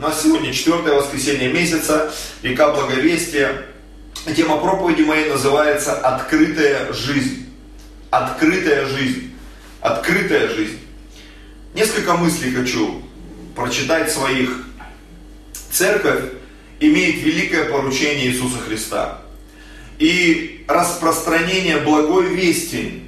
У нас сегодня четвертое воскресенье месяца, река Благовестия. Тема проповеди моей называется «Открытая жизнь». Открытая жизнь. Открытая жизнь. Несколько мыслей хочу прочитать своих. Церковь имеет великое поручение Иисуса Христа. И распространение благой вести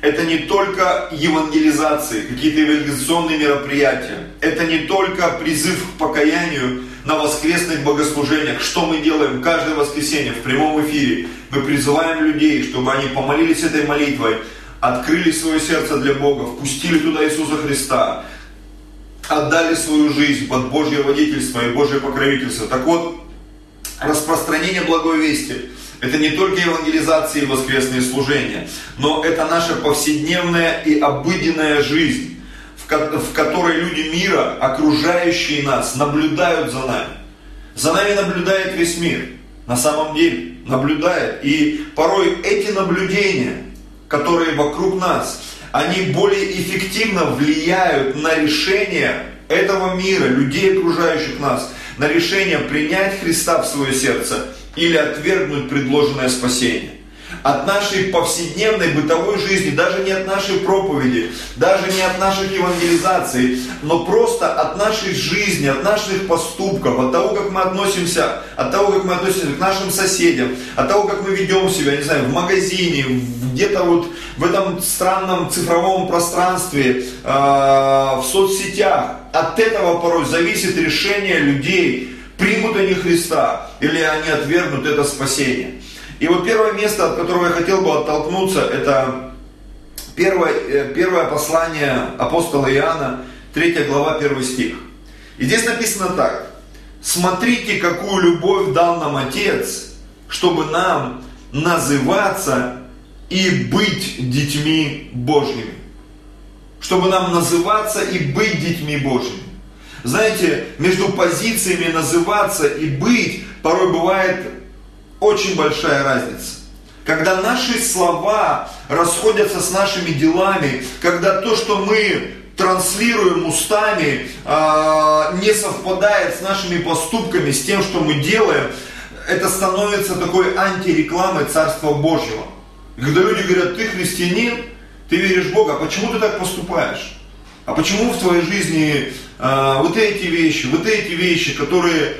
это не только евангелизации, какие-то евангелизационные мероприятия. Это не только призыв к покаянию на воскресных богослужениях. Что мы делаем каждое воскресенье в прямом эфире? Мы призываем людей, чтобы они помолились этой молитвой, открыли свое сердце для Бога, впустили туда Иисуса Христа, отдали свою жизнь под Божье водительство и Божье покровительство. Так вот, распространение благой вести – это не только евангелизация и воскресные служения, но это наша повседневная и обыденная жизнь, в которой люди мира, окружающие нас, наблюдают за нами. За нами наблюдает весь мир. На самом деле наблюдает. И порой эти наблюдения, которые вокруг нас, они более эффективно влияют на решение этого мира, людей, окружающих нас, на решение принять Христа в свое сердце – или отвергнуть предложенное спасение. От нашей повседневной бытовой жизни, даже не от нашей проповеди, даже не от наших евангелизаций, но просто от нашей жизни, от наших поступков, от того, как мы относимся, от того, как мы относимся к нашим соседям, от того, как мы ведем себя, не знаю, в магазине, где-то вот в этом странном цифровом пространстве, э, в соцсетях. От этого порой зависит решение людей, примут они Христа или они отвергнут это спасение. И вот первое место, от которого я хотел бы оттолкнуться, это первое, э, первое послание апостола Иоанна, 3 глава, 1 стих. И здесь написано так. Смотрите, какую любовь дал нам Отец, чтобы нам называться и быть детьми Божьими. Чтобы нам называться и быть детьми Божьими. Знаете, между позициями называться и быть порой бывает очень большая разница. Когда наши слова расходятся с нашими делами, когда то, что мы транслируем устами, а, не совпадает с нашими поступками, с тем, что мы делаем, это становится такой антирекламой Царства Божьего. когда люди говорят, ты христианин, ты веришь в Бога, а почему ты так поступаешь? А почему в твоей жизни а, вот эти вещи, вот эти вещи, которые,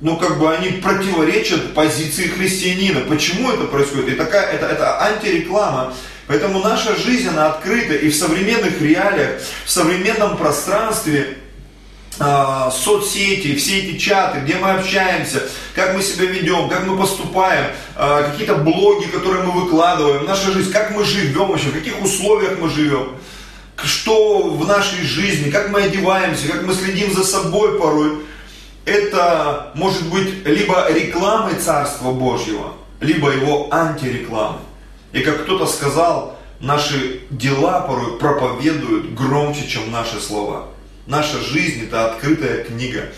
ну как бы они противоречат позиции христианина. Почему это происходит? И такая, это, это антиреклама. Поэтому наша жизнь, она открыта и в современных реалиях, в современном пространстве, э, соцсети, все эти чаты, где мы общаемся, как мы себя ведем, как мы поступаем, э, какие-то блоги, которые мы выкладываем, наша жизнь, как мы живем вообще, в каких условиях мы живем что в нашей жизни, как мы одеваемся, как мы следим за собой порой, это может быть либо рекламой Царства Божьего, либо его антирекламой. И как кто-то сказал, наши дела порой проповедуют громче, чем наши слова. Наша жизнь это открытая книга,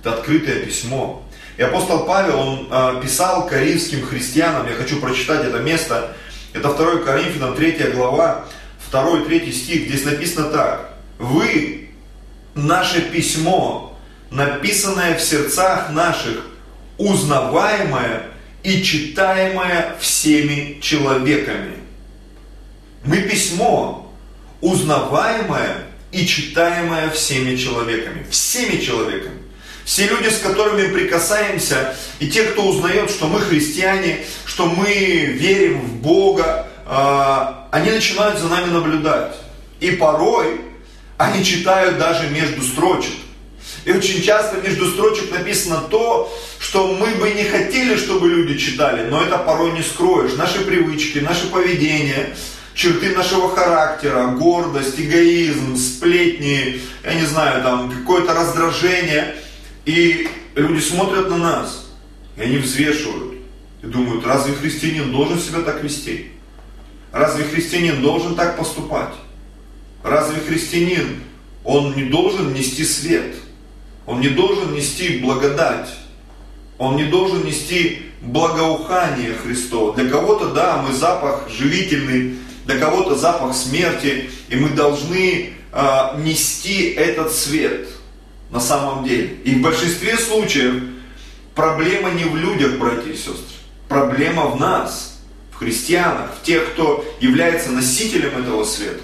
это открытое письмо. И апостол Павел, он э, писал коринфским христианам, я хочу прочитать это место, это 2 Коринфянам 3 глава, 2-3 стих, здесь написано так. Вы, наше письмо, написанное в сердцах наших, узнаваемое и читаемое всеми человеками. Мы письмо, узнаваемое и читаемое всеми человеками. Всеми человеками. Все люди, с которыми прикасаемся, и те, кто узнает, что мы христиане, что мы верим в Бога, а, они начинают за нами наблюдать. И порой они читают даже между строчек. И очень часто между строчек написано то, что мы бы не хотели, чтобы люди читали, но это порой не скроешь. Наши привычки, наше поведение, черты нашего характера, гордость, эгоизм, сплетни, я не знаю, там какое-то раздражение. И люди смотрят на нас, и они взвешивают. И думают, разве христианин должен себя так вести? Разве христианин должен так поступать? Разве христианин, он не должен нести свет? Он не должен нести благодать? Он не должен нести благоухание Христова. Для кого-то, да, мы запах живительный, для кого-то запах смерти, и мы должны э, нести этот свет. на самом деле. И в большинстве случаев проблема не в людях, братья и сестры. Проблема в нас, в христианах, в тех, кто является носителем этого света.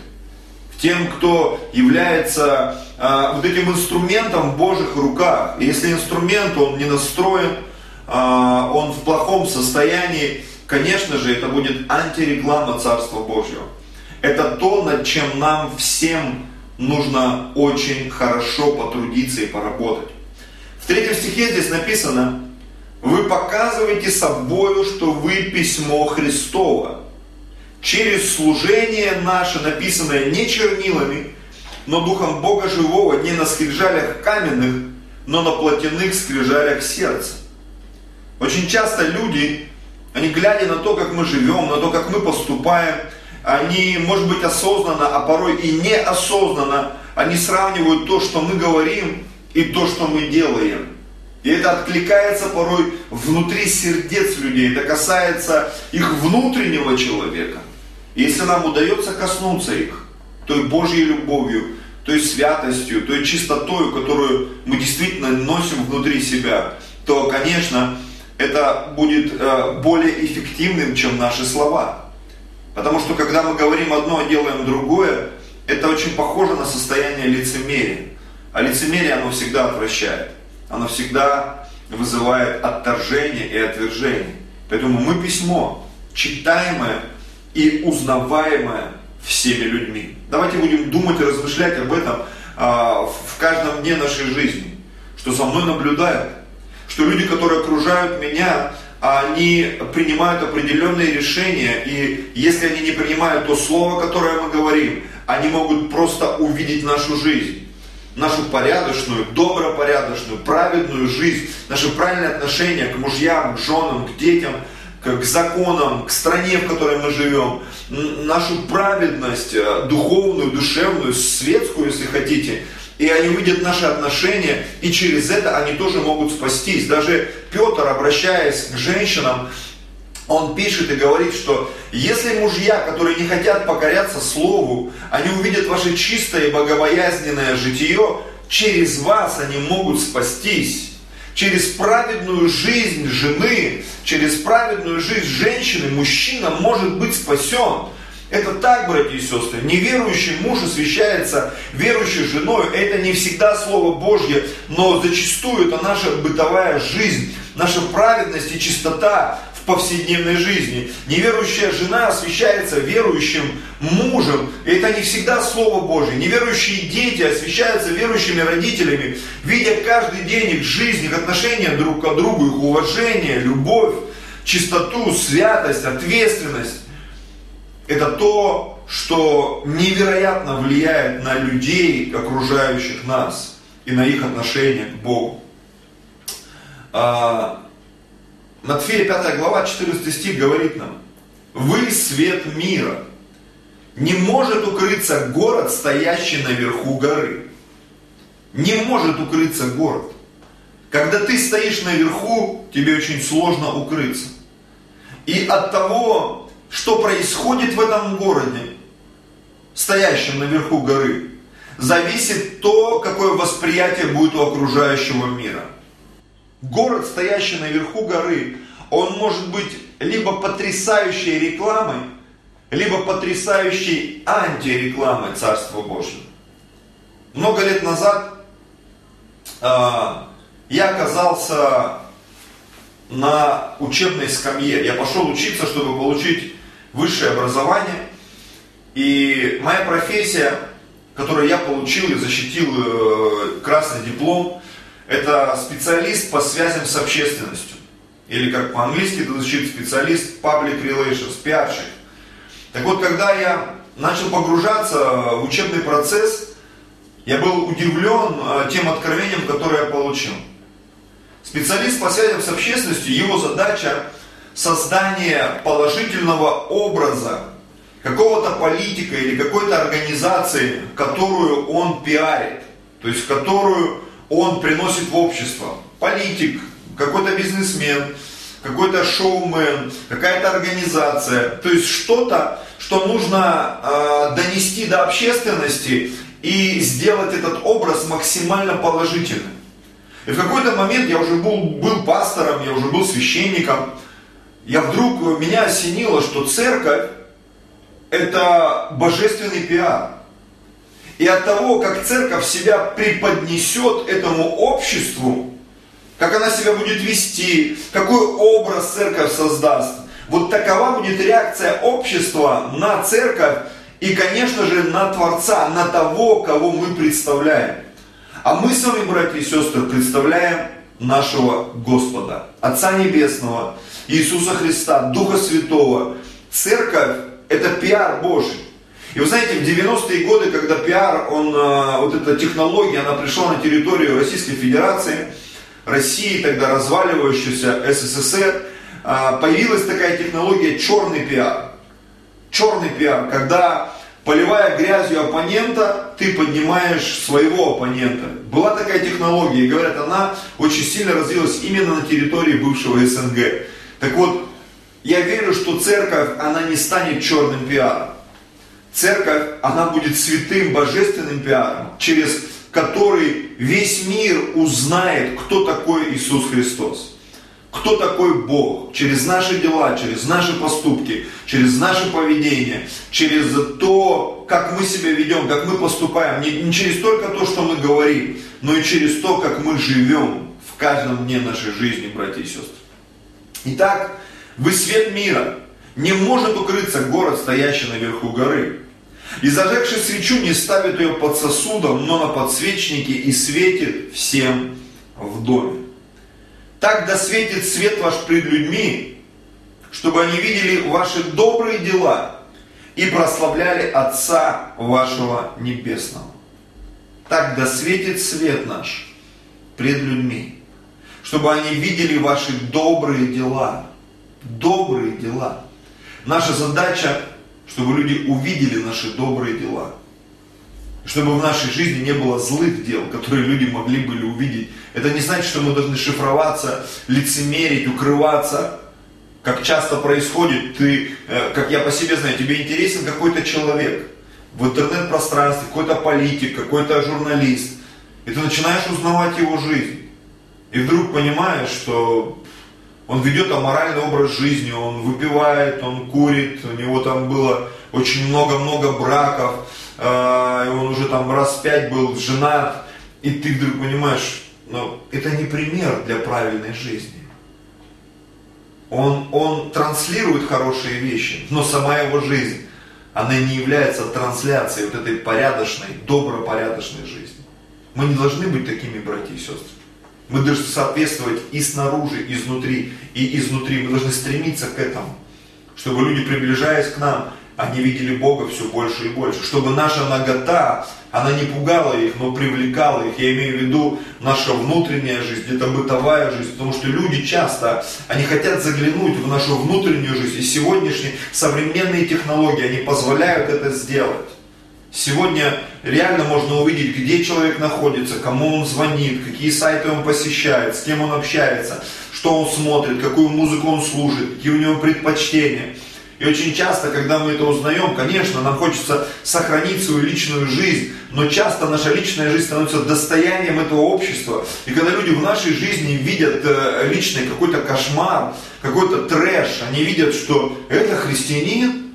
В тем, кто является э, вот этим инструментом в Божьих руках. И если инструмент, он не настроен, э, он в плохом состоянии, конечно же, это будет антиреклама Царства Божьего. Это то, над чем нам всем нужно очень хорошо потрудиться и поработать. В третьем стихе здесь написано, вы показываете собою, что вы письмо Христово. Через служение наше, написанное не чернилами, но Духом Бога Живого, не на скрижалях каменных, но на плотяных скрижалях сердца. Очень часто люди, они глядя на то, как мы живем, на то, как мы поступаем, они, может быть, осознанно, а порой и неосознанно, они сравнивают то, что мы говорим, и то, что мы делаем. И это откликается порой внутри сердец людей, это касается их внутреннего человека. Если нам удается коснуться их, той Божьей любовью, той святостью, той чистотой, которую мы действительно носим внутри себя, то, конечно, это будет э, более эффективным, чем наши слова. Потому что когда мы говорим одно, а делаем другое, это очень похоже на состояние лицемерия. А лицемерие, оно всегда отвращает. Оно всегда вызывает отторжение и отвержение. Поэтому мы письмо, читаемое и узнаваемое всеми людьми. Давайте будем думать и размышлять об этом а, в каждом дне нашей жизни. Что за мной наблюдают. Что люди, которые окружают меня, они принимают определенные решения, и если они не принимают то слово, которое мы говорим, они могут просто увидеть нашу жизнь, нашу порядочную, добропорядочную, праведную жизнь, наше правильное отношение к мужьям, к женам, к детям, к законам, к стране, в которой мы живем, нашу праведность э, духовную, душевную, светскую, если хотите – и они увидят наши отношения, и через это они тоже могут спастись. Даже Петр, обращаясь к женщинам, он пишет и говорит, что если мужья, которые не хотят покоряться Слову, они увидят ваше чистое и богобоязненное житие, через вас они могут спастись. Через праведную жизнь жены, через праведную жизнь женщины мужчина может быть спасен. Это так, братья и сестры. Неверующий муж освящается верующей женой. Это не всегда Слово Божье, но зачастую это наша бытовая жизнь, наша праведность и чистота повседневной жизни. Неверующая жена освящается верующим мужем. И это не всегда Слово Божье. Неверующие дети освящаются верующими родителями, видя каждый день их жизнь, их отношения друг к другу, их уважение, любовь, чистоту, святость, ответственность это то, что невероятно влияет на людей, окружающих нас, и на их отношение к Богу. Матфея 5 глава, 14 стих говорит нам, «Вы свет мира, не может укрыться город, стоящий наверху горы». Не может укрыться город. Когда ты стоишь наверху, тебе очень сложно укрыться. И от того, что происходит в этом городе, стоящем наверху горы, зависит то, какое восприятие будет у окружающего мира. Город, стоящий наверху горы, он может быть либо потрясающей рекламой, либо потрясающей антирекламой Царства Божьего. Много лет назад э, я оказался на учебной скамье. Я пошел учиться, чтобы получить высшее образование. И моя профессия, которую я получил и защитил э, красный диплом, это специалист по связям с общественностью. Или как по-английски это звучит специалист public relations, пиарщик. Так вот, когда я начал погружаться в учебный процесс, я был удивлен э, тем откровением, которое я получил. Специалист по связям с общественностью, его задача создание положительного образа какого-то политика или какой-то организации, которую он пиарит, то есть которую он приносит в общество. Политик, какой-то бизнесмен, какой-то шоумен, какая-то организация, то есть что-то, что нужно э, донести до общественности и сделать этот образ максимально положительным. И в какой-то момент я уже был, был пастором, я уже был священником, я вдруг, меня осенило, что церковь это божественный пиар. И от того, как церковь себя преподнесет этому обществу, как она себя будет вести, какой образ церковь создаст, вот такова будет реакция общества на церковь и, конечно же, на Творца, на того, кого мы представляем. А мы с вами, братья и сестры, представляем нашего Господа, Отца Небесного, Иисуса Христа, Духа Святого. Церковь – это пиар Божий. И вы знаете, в 90-е годы, когда пиар, он, а, вот эта технология, она пришла на территорию Российской Федерации, России, тогда разваливающейся СССР, а, появилась такая технология черный пиар. Черный пиар, когда поливая грязью оппонента, ты поднимаешь своего оппонента. Была такая технология, и говорят, она очень сильно развилась именно на территории бывшего СНГ. Так вот, я верю, что церковь, она не станет черным пиаром. Церковь, она будет святым божественным пиаром, через который весь мир узнает, кто такой Иисус Христос. Кто такой Бог? Через наши дела, через наши поступки, через наше поведение, через то, как мы себя ведем, как мы поступаем. Не, не через только то, что мы говорим, но и через то, как мы живем в каждом дне нашей жизни, братья и сестры. Итак, вы свет мира. Не может укрыться город, стоящий наверху горы. И зажегший свечу не ставит ее под сосудом, но на подсвечнике и светит всем в доме. Так да светит свет ваш пред людьми, чтобы они видели ваши добрые дела и прославляли Отца вашего Небесного. Так да светит свет наш пред людьми, чтобы они видели ваши добрые дела. Добрые дела. Наша задача чтобы люди увидели наши добрые дела. Чтобы в нашей жизни не было злых дел, которые люди могли бы увидеть. Это не значит, что мы должны шифроваться, лицемерить, укрываться. Как часто происходит, ты, э, как я по себе знаю, тебе интересен какой-то человек в интернет-пространстве, какой-то политик, какой-то журналист. И ты начинаешь узнавать его жизнь. И вдруг понимаешь, что он ведет аморальный образ жизни, он выпивает, он курит, у него там было очень много-много браков, э, он уже там раз пять был женат, и ты вдруг понимаешь, ну, это не пример для правильной жизни. Он, он транслирует хорошие вещи, но сама его жизнь, она не является трансляцией вот этой порядочной, добропорядочной жизни. Мы не должны быть такими, братья и сестры. Мы должны соответствовать и снаружи, и изнутри, и изнутри. Мы должны стремиться к этому, чтобы люди, приближаясь к нам, они видели Бога все больше и больше. Чтобы наша нагота, она не пугала их, но привлекала их. Я имею в виду наша внутренняя жизнь, это бытовая жизнь. Потому что люди часто, они хотят заглянуть в нашу внутреннюю жизнь. И сегодняшние современные технологии, они позволяют это сделать. Сегодня реально можно увидеть, где человек находится, кому он звонит, какие сайты он посещает, с кем он общается, что он смотрит, какую музыку он слушает, какие у него предпочтения. И очень часто, когда мы это узнаем, конечно, нам хочется сохранить свою личную жизнь, но часто наша личная жизнь становится достоянием этого общества. И когда люди в нашей жизни видят э, личный какой-то кошмар, какой-то трэш, они видят, что это христианин,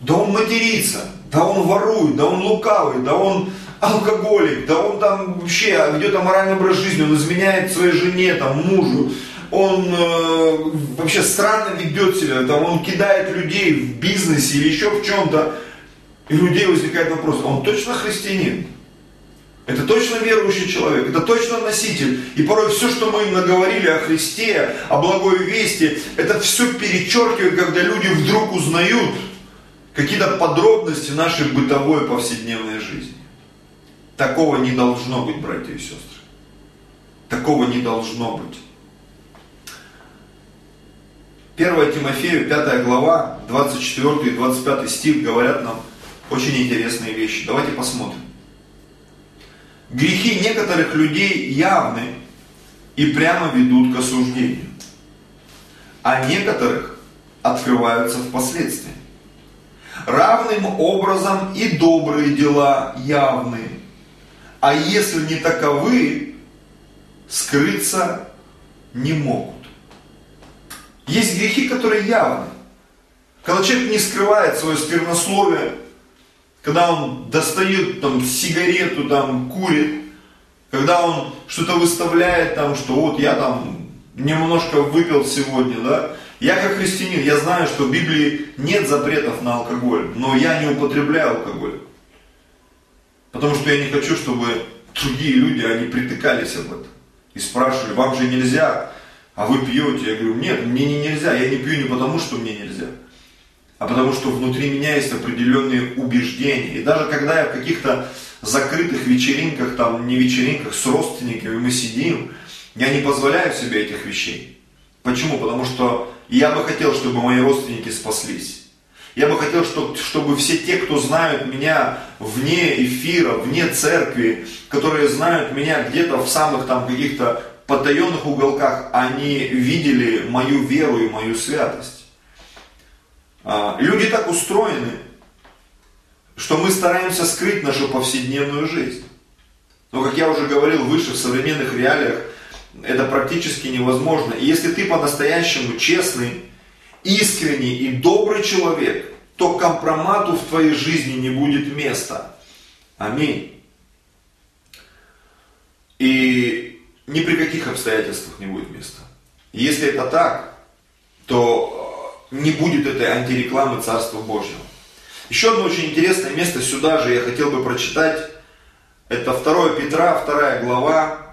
да он матерится, да он ворует, да он лукавый, да он алкоголик, да он там вообще ведет аморальный образ жизни, он изменяет своей жене, там, мужу, он э, вообще странно ведет себя, там, он кидает людей в бизнесе или еще в чем-то, и у людей возникает вопрос, он точно христианин? Это точно верующий человек, это точно носитель. И порой все, что мы им наговорили о Христе, о благой вести, это все перечеркивает, когда люди вдруг узнают, какие-то подробности нашей бытовой повседневной жизни. Такого не должно быть, братья и сестры. Такого не должно быть. 1 Тимофею, 5 глава, 24 и 25 стих говорят нам очень интересные вещи. Давайте посмотрим. Грехи некоторых людей явны и прямо ведут к осуждению, а некоторых открываются впоследствии. Равным образом и добрые дела явны а если не таковы, скрыться не могут. Есть грехи, которые явны. Когда человек не скрывает свое сквернословие, когда он достает там сигарету, там курит, когда он что-то выставляет там, что вот я там немножко выпил сегодня, да, я как христианин, я знаю, что в Библии нет запретов на алкоголь, но я не употребляю алкоголь. Потому что я не хочу, чтобы другие люди, они притыкались об этом. И спрашивали, вам же нельзя, а вы пьете. Я говорю, нет, мне не нельзя, я не пью не потому, что мне нельзя а потому что внутри меня есть определенные убеждения. И даже когда я в каких-то закрытых вечеринках, там не вечеринках, с родственниками мы сидим, я не позволяю себе этих вещей. Почему? Потому что я бы хотел, чтобы мои родственники спаслись. Я бы хотел, чтобы все те, кто знают меня вне эфира, вне церкви, которые знают меня где-то в самых там каких-то потаенных уголках, они видели мою веру и мою святость. А, люди так устроены, что мы стараемся скрыть нашу повседневную жизнь. Но, как я уже говорил выше, в современных реалиях это практически невозможно. И если ты по-настоящему честный, искренний и добрый человек, то компромату в твоей жизни не будет места. Аминь. И ни при каких обстоятельствах не будет места. Если это так, то не будет этой антирекламы Царства Божьего. Еще одно очень интересное место сюда же я хотел бы прочитать. Это 2 Петра, 2 глава,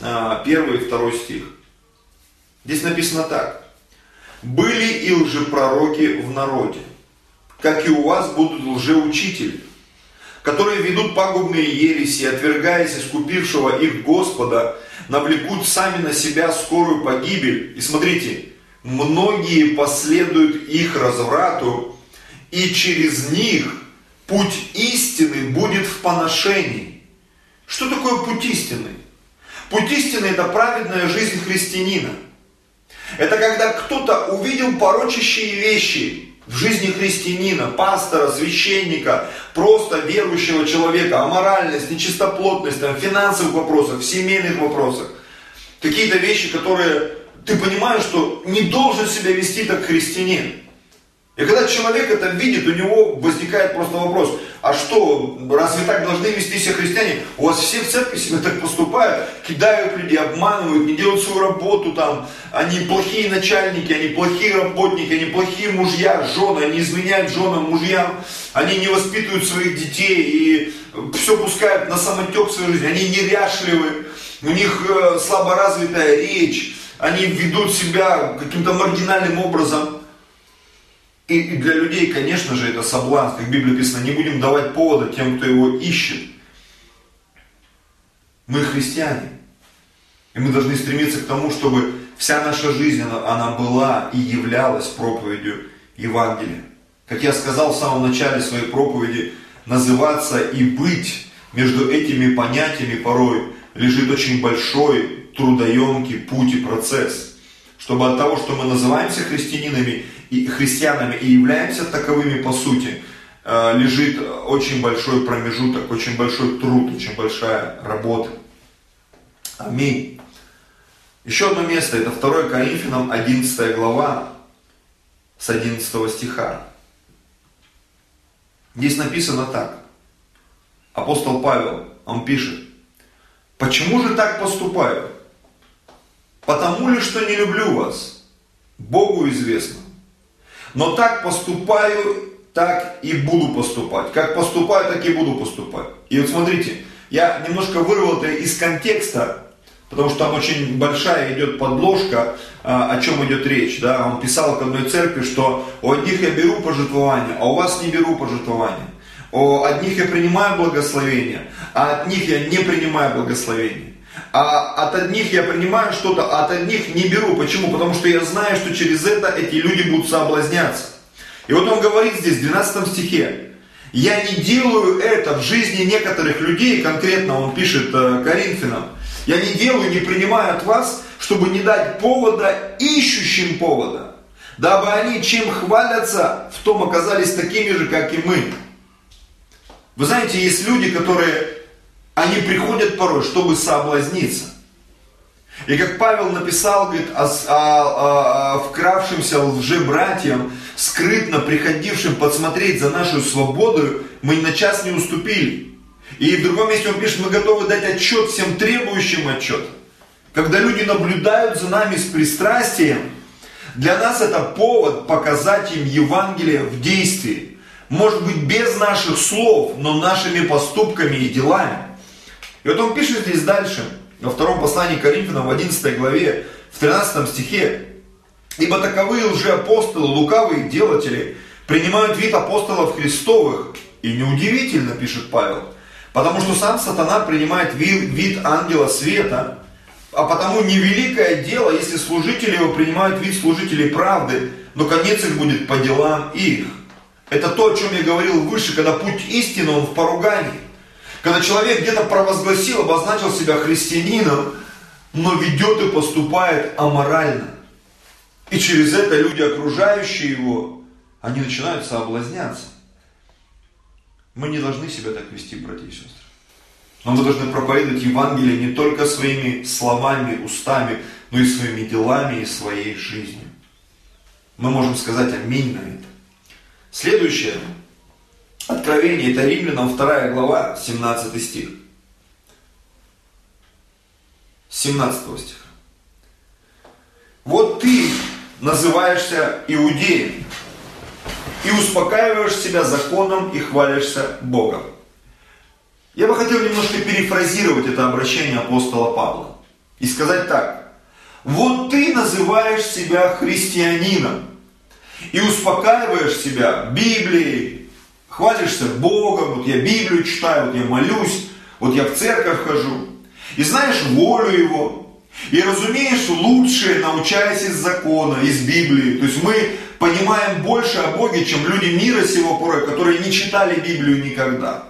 1 а, и 2 стих. Здесь написано так. «Были и лжепророки в народе, как и у вас будут лжеучители, которые ведут пагубные ереси, отвергаясь искупившего их Господа, навлекут сами на себя скорую погибель». И смотрите, многие последуют их разврату, и через них путь истины будет в поношении. Что такое путь истины? Путь истины – это праведная жизнь христианина. Это когда кто-то увидел порочащие вещи в жизни христианина, пастора, священника, просто верующего человека, аморальность, нечистоплотность, там, в финансовых вопросах, в семейных вопросах. Какие-то вещи, которые ты понимаешь, что не должен себя вести так христианин. И когда человек это видит, у него возникает просто вопрос, а что, разве так должны вести себя христиане? У вас все в церкви себя так поступают, кидают людей, обманывают, не делают свою работу там, они плохие начальники, они плохие работники, они плохие мужья, жены, они изменяют женам, мужьям, они не воспитывают своих детей и все пускают на самотек в своей жизни, они неряшливы, у них э, слаборазвитая речь, они ведут себя каким-то маргинальным образом. И, для людей, конечно же, это соблазн, как в Библии написано, не будем давать повода тем, кто его ищет. Мы христиане. И мы должны стремиться к тому, чтобы вся наша жизнь, она, она была и являлась проповедью Евангелия. Как я сказал в самом начале своей проповеди, называться и быть между этими понятиями порой лежит очень большой трудоемкий путь и процесс. Чтобы от того, что мы называемся христианинами и христианами и являемся таковыми по сути, э, лежит очень большой промежуток, очень большой труд, очень большая работа. Аминь. Еще одно место, это 2 Коринфянам 11 глава с 11 стиха. Здесь написано так. Апостол Павел, он пишет, почему же так поступаю? Потому ли, что не люблю вас? Богу известно. Но так поступаю, так и буду поступать. Как поступаю, так и буду поступать. И вот смотрите, я немножко вырвал это из контекста, потому что там очень большая идет подложка, а, о чем идет речь. Да? Он писал к одной церкви, что у одних я беру пожертвование, а у вас не беру пожертвование. У одних я принимаю благословение, а от них я не принимаю благословение. А от одних я принимаю что-то, а от одних не беру. Почему? Потому что я знаю, что через это эти люди будут соблазняться. И вот он говорит здесь, в 12 стихе, я не делаю это в жизни некоторых людей, конкретно он пишет э, Коринфянам, я не делаю, не принимаю от вас, чтобы не дать повода ищущим повода, дабы они чем хвалятся, в том оказались такими же, как и мы. Вы знаете, есть люди, которые Они приходят порой, чтобы соблазниться. И как Павел написал, говорит, о, о, о, о вкравшимся лжебратьям, скрытно приходившим подсмотреть за нашу свободу, мы ни на час не уступили. И в другом месте он пишет, мы готовы дать отчет всем требующим отчет. Когда люди наблюдают за нами с пристрастием, для нас это повод показать им Евангелие в действии. Может быть, без наших слов, но нашими поступками и делами. И вот он пишет здесь дальше, во втором послании к Коринфянам, в 11 главе, в 13 стихе. «Ибо таковые лжеапостолы, лукавые делатели, принимают вид апостолов Христовых». И неудивительно, пишет Павел, потому что сам сатана принимает вид, вид ангела света, а потому невеликое дело, если служители его принимают вид служителей правды, но конец их будет по делам их. Это то, о чем я говорил выше, когда путь истины, он в поругании. Когда человек где-то провозгласил, обозначил себя христианином, но ведет и поступает аморально. И через это люди, окружающие его, они начинают соблазняться. Мы не должны себя так вести, братья и сестры. Но мы должны проповедовать Евангелие не только своими словами, устами, но и своими делами и своей жизнью. Мы можем сказать аминь на это. Следующее откровение, это Римлянам 2 глава, 17 стих. 17 стиха. Вот ты называешься иудеем и успокаиваешь себя законом и хвалишься Богом. Я бы хотел немножко перефразировать это обращение апостола Павла и сказать так. Вот ты называешь себя христианином и успокаиваешь себя Библией, хвалишься Богом, вот я Библию читаю, вот я молюсь, вот я в церковь хожу, и знаешь волю Его, и разумеешь лучшее, научаясь из закона, из Библии. То есть мы понимаем больше о Боге, чем люди мира сего порой, которые не читали Библию никогда.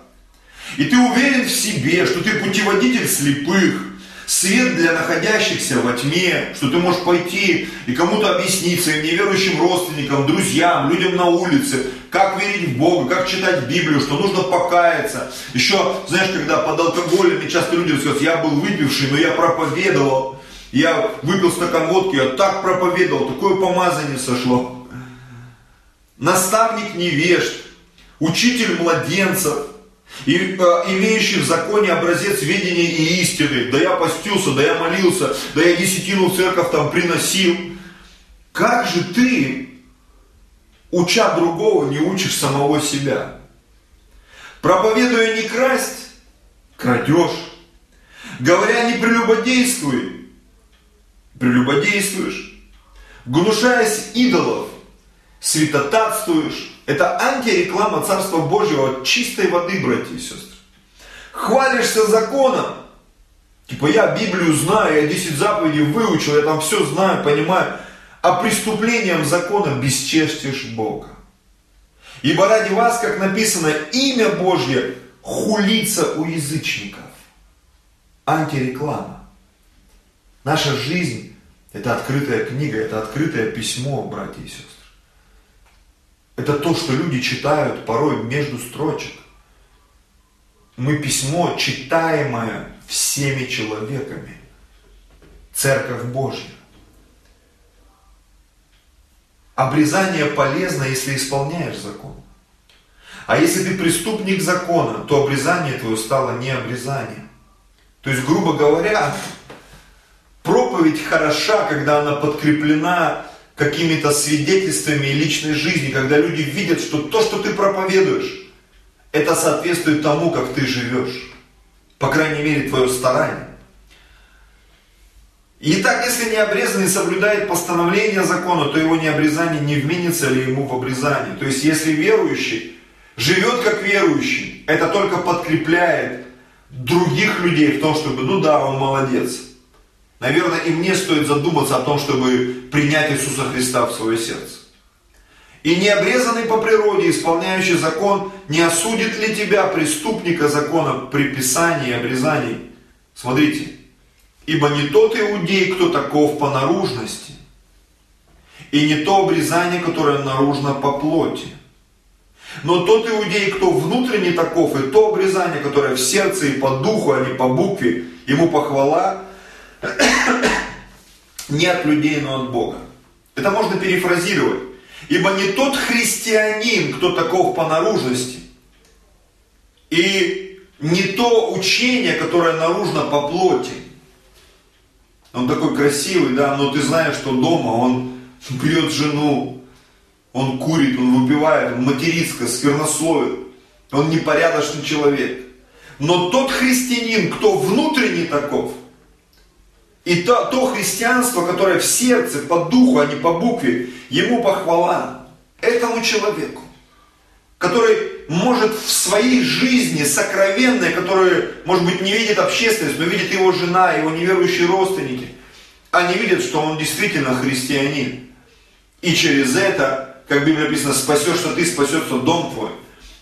И ты уверен в себе, что ты путеводитель слепых, свет для находящихся во тьме, что ты можешь пойти и кому-то объяснить своим неверующим родственникам, друзьям, людям на улице, как верить в Бога, как читать Библию, что нужно покаяться. Еще, знаешь, когда под алкоголем, часто люди скажут, я был выпивший, но я проповедовал, я выпил стакан водки, я так проповедовал, такое помазание сошло. Наставник невежд, учитель младенцев, и, э, имеющий в законе образец ведения и истины, да я постился, да я молился, да я десятину в церковь там приносил. Как же ты, уча другого, не учишь самого себя? Проповедуя не красть, крадешь. Говоря не прелюбодействуй, прелюбодействуешь. Гнушаясь идолов, святотатствуешь. Это антиреклама Царства Божьего чистой воды, братья и сестры. Хвалишься законом. Типа я Библию знаю, я 10 заповедей выучил, я там все знаю, понимаю. А преступлением закона бесчестишь Бога. Ибо ради вас, как написано, имя Божье хулится у язычников. Антиреклама. Наша жизнь – это открытая книга, это открытое письмо, братья и сестры. Это то, что люди читают порой между строчек. Мы письмо, читаемое всеми человеками. Церковь Божья. Обрезание полезно, если исполняешь закон. А если ты преступник закона, то обрезание твое стало не обрезанием. То есть, грубо говоря, проповедь хороша, когда она подкреплена какими-то свидетельствами личной жизни, когда люди видят, что то, что ты проповедуешь, это соответствует тому, как ты живешь. По крайней мере, твое старание. И так, если необрезанный соблюдает постановление закона, то его необрезание не вменится ли ему в обрезание. То есть, если верующий живет как верующий, это только подкрепляет других людей в том, чтобы, ну да, он молодец, Наверное, и мне стоит задуматься о том, чтобы принять Иисуса Христа в свое сердце. И необрезанный по природе, исполняющий закон, не осудит ли тебя, преступника закона, при писании и обрезании? Смотрите, ибо не тот иудей, кто таков по наружности, и не то обрезание, которое наружно по плоти, Но тот иудей, кто внутренне таков, и то обрезание, которое в сердце и по духу, а не по букве, ему похвала, не от людей, но от Бога. Это можно перефразировать. Ибо не тот христианин, кто таков по наружности, и не то учение, которое наружно по плоти. Он такой красивый, да, но ты знаешь, что дома он бьет жену, он курит, он выпивает, он материнско, сквернословит, он непорядочный человек. Но тот христианин, кто внутренне таков, и то, то христианство, которое в сердце, по духу, а не по букве, ему похвала этому человеку, который может в своей жизни сокровенной, которую, может быть, не видит общественность, но видит его жена, его неверующие родственники, они видят, что он действительно христианин. И через это, как в Библии написано, что ты, спасется дом твой.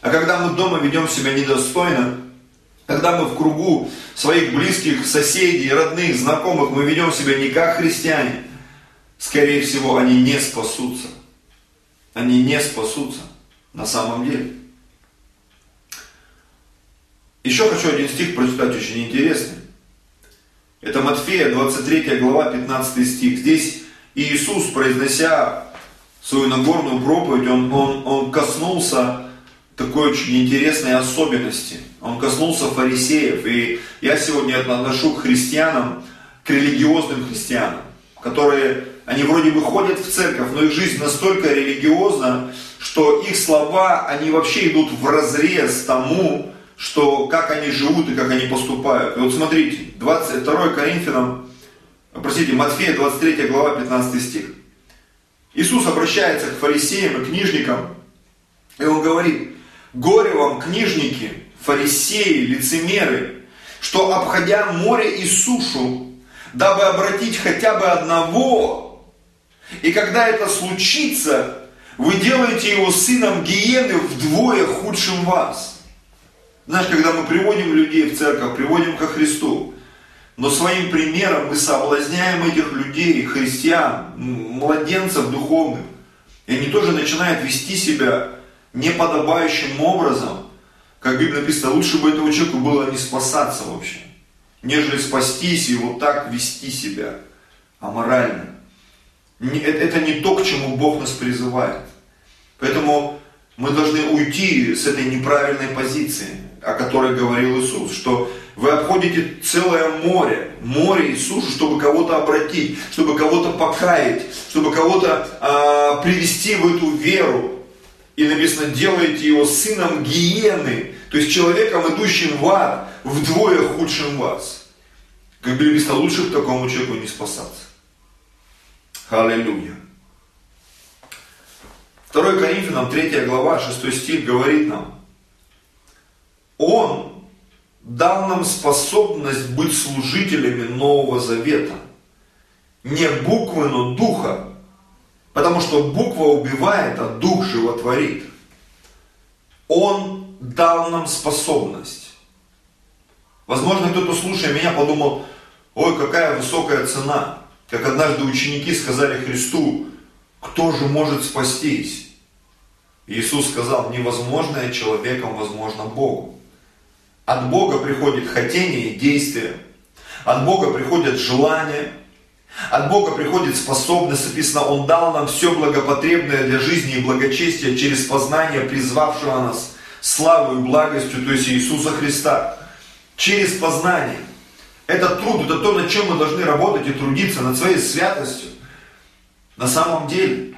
А когда мы дома ведем себя недостойно, когда мы в кругу своих близких, соседей, родных, знакомых, мы ведем себя не как христиане, скорее всего, они не спасутся. Они не спасутся на самом деле. Еще хочу один стих прочитать, очень интересный. Это Матфея, 23 глава, 15 стих. Здесь Иисус, произнося свою Нагорную проповедь, он, он, он коснулся такой очень интересной особенности. Он коснулся фарисеев. И я сегодня отношу к христианам, к религиозным христианам, которые, они вроде бы ходят в церковь, но их жизнь настолько религиозна, что их слова, они вообще идут в разрез тому, что как они живут и как они поступают. И вот смотрите, 22 Коринфянам, простите, Матфея 23 глава 15 стих. Иисус обращается к фарисеям и книжникам, и он говорит, Горе вам, книжники, фарисеи, лицемеры, что обходя море и сушу, дабы обратить хотя бы одного, и когда это случится, вы делаете его сыном гиены вдвое худшим вас. Знаешь, когда мы приводим людей в церковь, приводим ко Христу, но своим примером мы соблазняем этих людей, христиан, младенцев духовных, и они тоже начинают вести себя неподобающим образом, как в Библии написано, лучше бы этому человеку было не спасаться вообще, нежели спастись и вот так вести себя аморально. Это не то, к чему Бог нас призывает. Поэтому мы должны уйти с этой неправильной позиции, о которой говорил Иисус, что вы обходите целое море, море и сушу, чтобы кого-то обратить, чтобы кого-то покаять, чтобы кого-то э, привести в эту веру, и написано, делаете его сыном гиены, то есть человеком, идущим в ад, вдвое худшим вас. Как Библия написано, лучше к такому человеку не спасаться. Аллилуйя. 2 Коринфянам 3 глава, 6 стих говорит нам, Он дал нам способность быть служителями Нового Завета. Не буквы, но духа, Потому что буква убивает, а дух животворит. Он дал нам способность. Возможно, кто-то, слушая меня, подумал, ой, какая высокая цена. Как однажды ученики сказали Христу, кто же может спастись? Иисус сказал, невозможное человеком возможно Богу. От Бога приходит хотение и действие. От Бога приходят желания, от Бога приходит способность, написано, Он дал нам все благопотребное для жизни и благочестия через познание призвавшего нас славу и благостью, то есть Иисуса Христа. Через познание. Это труд, это то, над чем мы должны работать и трудиться, над своей святостью. На самом деле.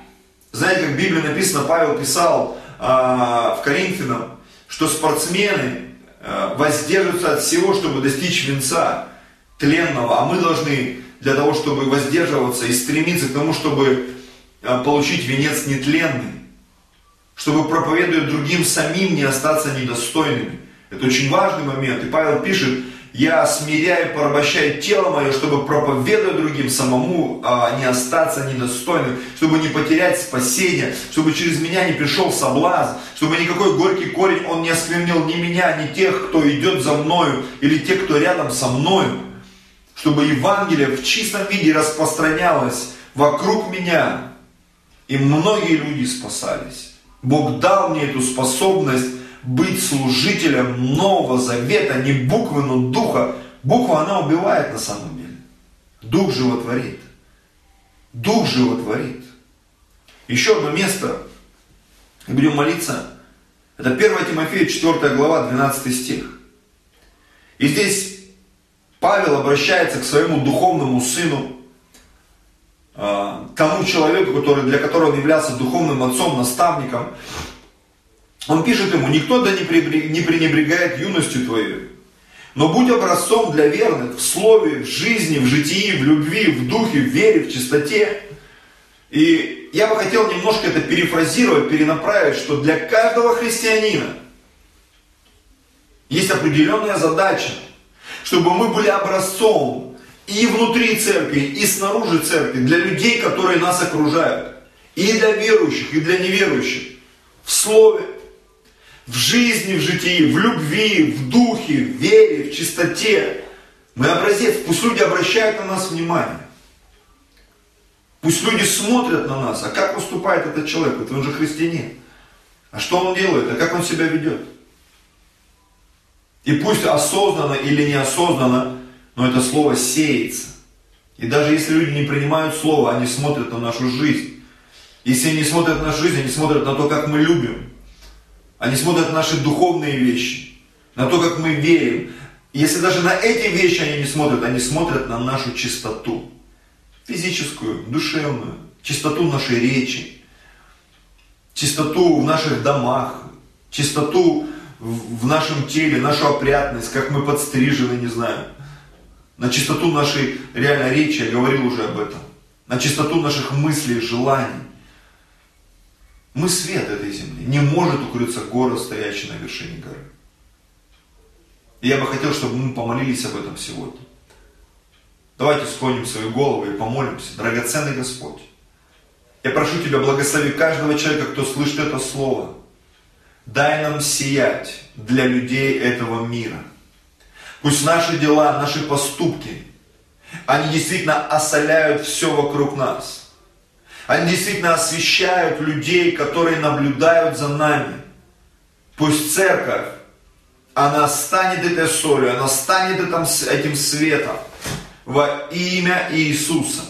Знаете, как в Библии написано, Павел писал э, в Коринфянам, что спортсмены э, воздержатся от всего, чтобы достичь венца тленного, а мы должны для того, чтобы воздерживаться и стремиться к тому, чтобы а, получить венец нетленный, чтобы проповедуя другим самим не остаться недостойными. Это очень важный момент. И Павел пишет, я смиряю, порабощаю тело мое, чтобы проповедуя другим самому а, не остаться недостойным, чтобы не потерять спасение, чтобы через меня не пришел соблазн, чтобы никакой горький корень он не осквернил ни меня, ни тех, кто идет за мною, или тех, кто рядом со мною чтобы Евангелие в чистом виде распространялось вокруг меня, и многие люди спасались. Бог дал мне эту способность быть служителем Нового Завета, не буквы, но духа. Буква, она убивает на самом деле. Дух животворит. Дух животворит. Еще одно место, и будем молиться, это 1 Тимофея 4 глава, 12 стих. И здесь Павел обращается к своему духовному сыну, а, тому человеку, который, для которого он являлся духовным отцом, наставником. Он пишет ему, никто да не пренебрегает юностью твоей, но будь образцом для верных в слове, в жизни, в житии, в любви, в духе, в вере, в чистоте. И я бы хотел немножко это перефразировать, перенаправить, что для каждого христианина есть определенная задача, чтобы мы были образцом и внутри церкви, и снаружи церкви, для людей, которые нас окружают. И для верующих, и для неверующих. В слове, в жизни, в житии, в любви, в духе, в вере, в чистоте. Мы образец. Пусть люди обращают на нас внимание. Пусть люди смотрят на нас. А как поступает этот человек? Это он же христианин. А что он делает? А как он себя ведет? И пусть осознанно или неосознанно, но это слово сеется. И даже если люди не принимают слово, они смотрят на нашу жизнь. Если они смотрят на нашу жизнь, они смотрят на то, как мы любим. Они смотрят на наши духовные вещи, на то, как мы верим. Если даже на эти вещи они не смотрят, они смотрят на нашу чистоту. Физическую, душевную, чистоту нашей речи, чистоту в наших домах, чистоту в нашем теле, нашу опрятность, как мы подстрижены, не знаю. На чистоту нашей реально речи, я говорил уже об этом. На чистоту наших мыслей, желаний. Мы свет этой земли. Не может укрыться город, стоящий на вершине горы. И я бы хотел, чтобы мы помолились об этом сегодня. Давайте склоним свои головы и помолимся. Драгоценный Господь, я прошу Тебя, благослови каждого человека, кто слышит это слово. Дай нам сиять для людей этого мира. Пусть наши дела, наши поступки, они действительно осоляют все вокруг нас. Они действительно освещают людей, которые наблюдают за нами. Пусть церковь, она станет этой солью, она станет этим, светом во имя Иисуса.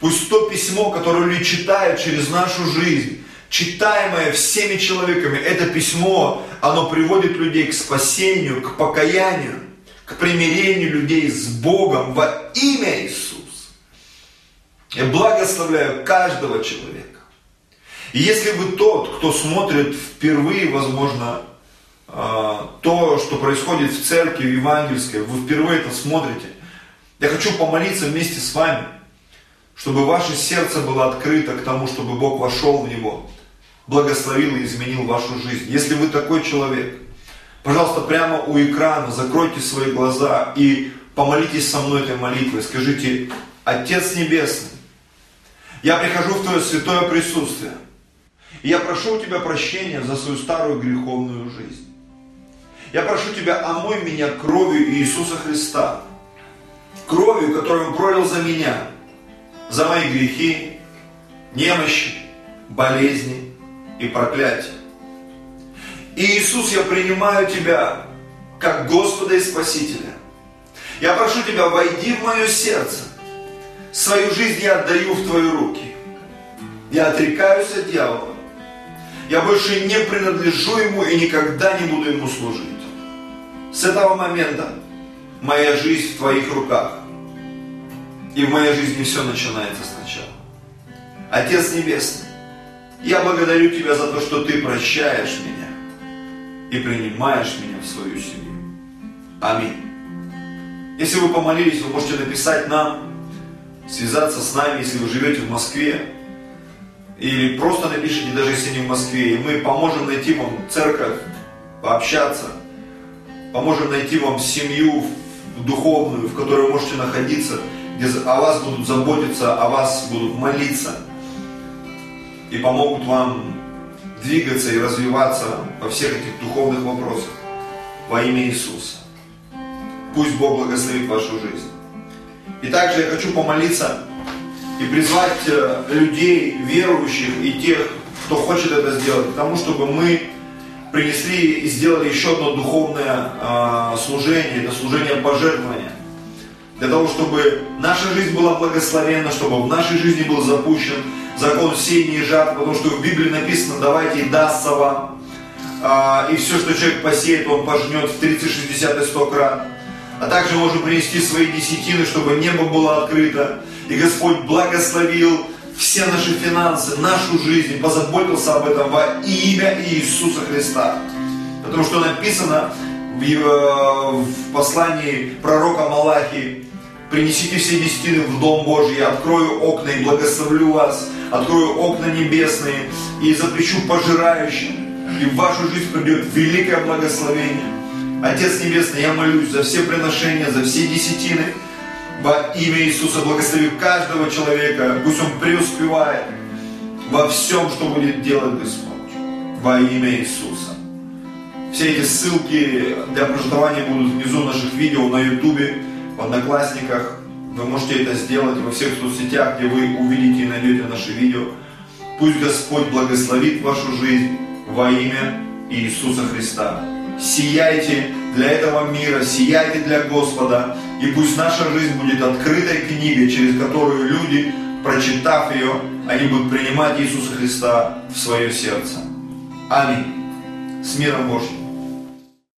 Пусть то письмо, которое люди читают через нашу жизнь, читаемое всеми человеками, это письмо, оно приводит людей к спасению, к покаянию, к примирению людей с Богом во имя Иисуса. Я благословляю каждого человека. И если вы тот, кто смотрит впервые, возможно, а, то, что происходит в церкви евангельской, вы впервые это смотрите, я хочу помолиться вместе с вами, чтобы ваше сердце было открыто к тому, чтобы Бог вошел в него благословил и изменил вашу жизнь. Если вы такой человек, пожалуйста, прямо у экрана закройте свои глаза и помолитесь со мной этой молитвой. Скажите, Отец Небесный, я прихожу в Твое святое присутствие. И я прошу у Тебя прощения за свою старую греховную жизнь. Я прошу Тебя, омой меня кровью Иисуса Христа. Кровью, которую Он пролил за меня. За мои грехи, немощи, болезни, и проклятие. И Иисус, я принимаю Тебя как Господа и Спасителя. Я прошу Тебя, войди в мое сердце. Свою жизнь я отдаю в Твои руки. Я отрекаюсь от дьявола. Я больше не принадлежу ему и никогда не буду ему служить. С этого момента моя жизнь в Твоих руках. И в моей жизни все начинается сначала. Отец Небесный, я благодарю Тебя за то, что Ты прощаешь меня и принимаешь меня в свою семью. Аминь. Если вы помолились, вы можете написать нам, связаться с нами, если вы живете в Москве. Или просто напишите, даже если не в Москве. И мы поможем найти вам церковь, пообщаться. Поможем найти вам семью духовную, в которой вы можете находиться, где о вас будут заботиться, о вас будут молиться и помогут вам двигаться и развиваться во всех этих духовных вопросах во имя Иисуса. Пусть Бог благословит вашу жизнь. И также я хочу помолиться и призвать э, людей, верующих и тех, кто хочет это сделать, к тому, чтобы мы принесли и сделали еще одно духовное э, служение, это служение пожертвования. Для того, чтобы наша жизнь была благословенна, чтобы в нашей жизни был запущен закон сеяния и жатвы, потому что в Библии написано, давайте и дастся вам. Э, и все, что человек посеет, он пожнет в 30, 60 и 100 крат. А также можем принести свои десятины, чтобы небо было открыто. И Господь благословил все наши финансы, нашу жизнь, позаботился об этом во имя Иисуса Христа. Потому что написано в, в послании пророка Малахи, принесите все десятины в Дом Божий, я открою окна и благословлю вас, открою окна небесные и запрещу пожирающим, и в вашу жизнь придет великое благословение. Отец Небесный, я молюсь за все приношения, за все десятины, во имя Иисуса благослови каждого человека, пусть он преуспевает во всем, что будет делать Господь, во имя Иисуса. Все эти ссылки для проживания будут внизу наших видео на ютубе, в одноклассниках. Вы можете это сделать во всех соцсетях, где вы увидите и найдете наши видео. Пусть Господь благословит вашу жизнь во имя Иисуса Христа. Сияйте для этого мира, сияйте для Господа, и пусть наша жизнь будет открытой книгой, через которую люди, прочитав ее, они будут принимать Иисуса Христа в свое сердце. Аминь. С миром Божьим.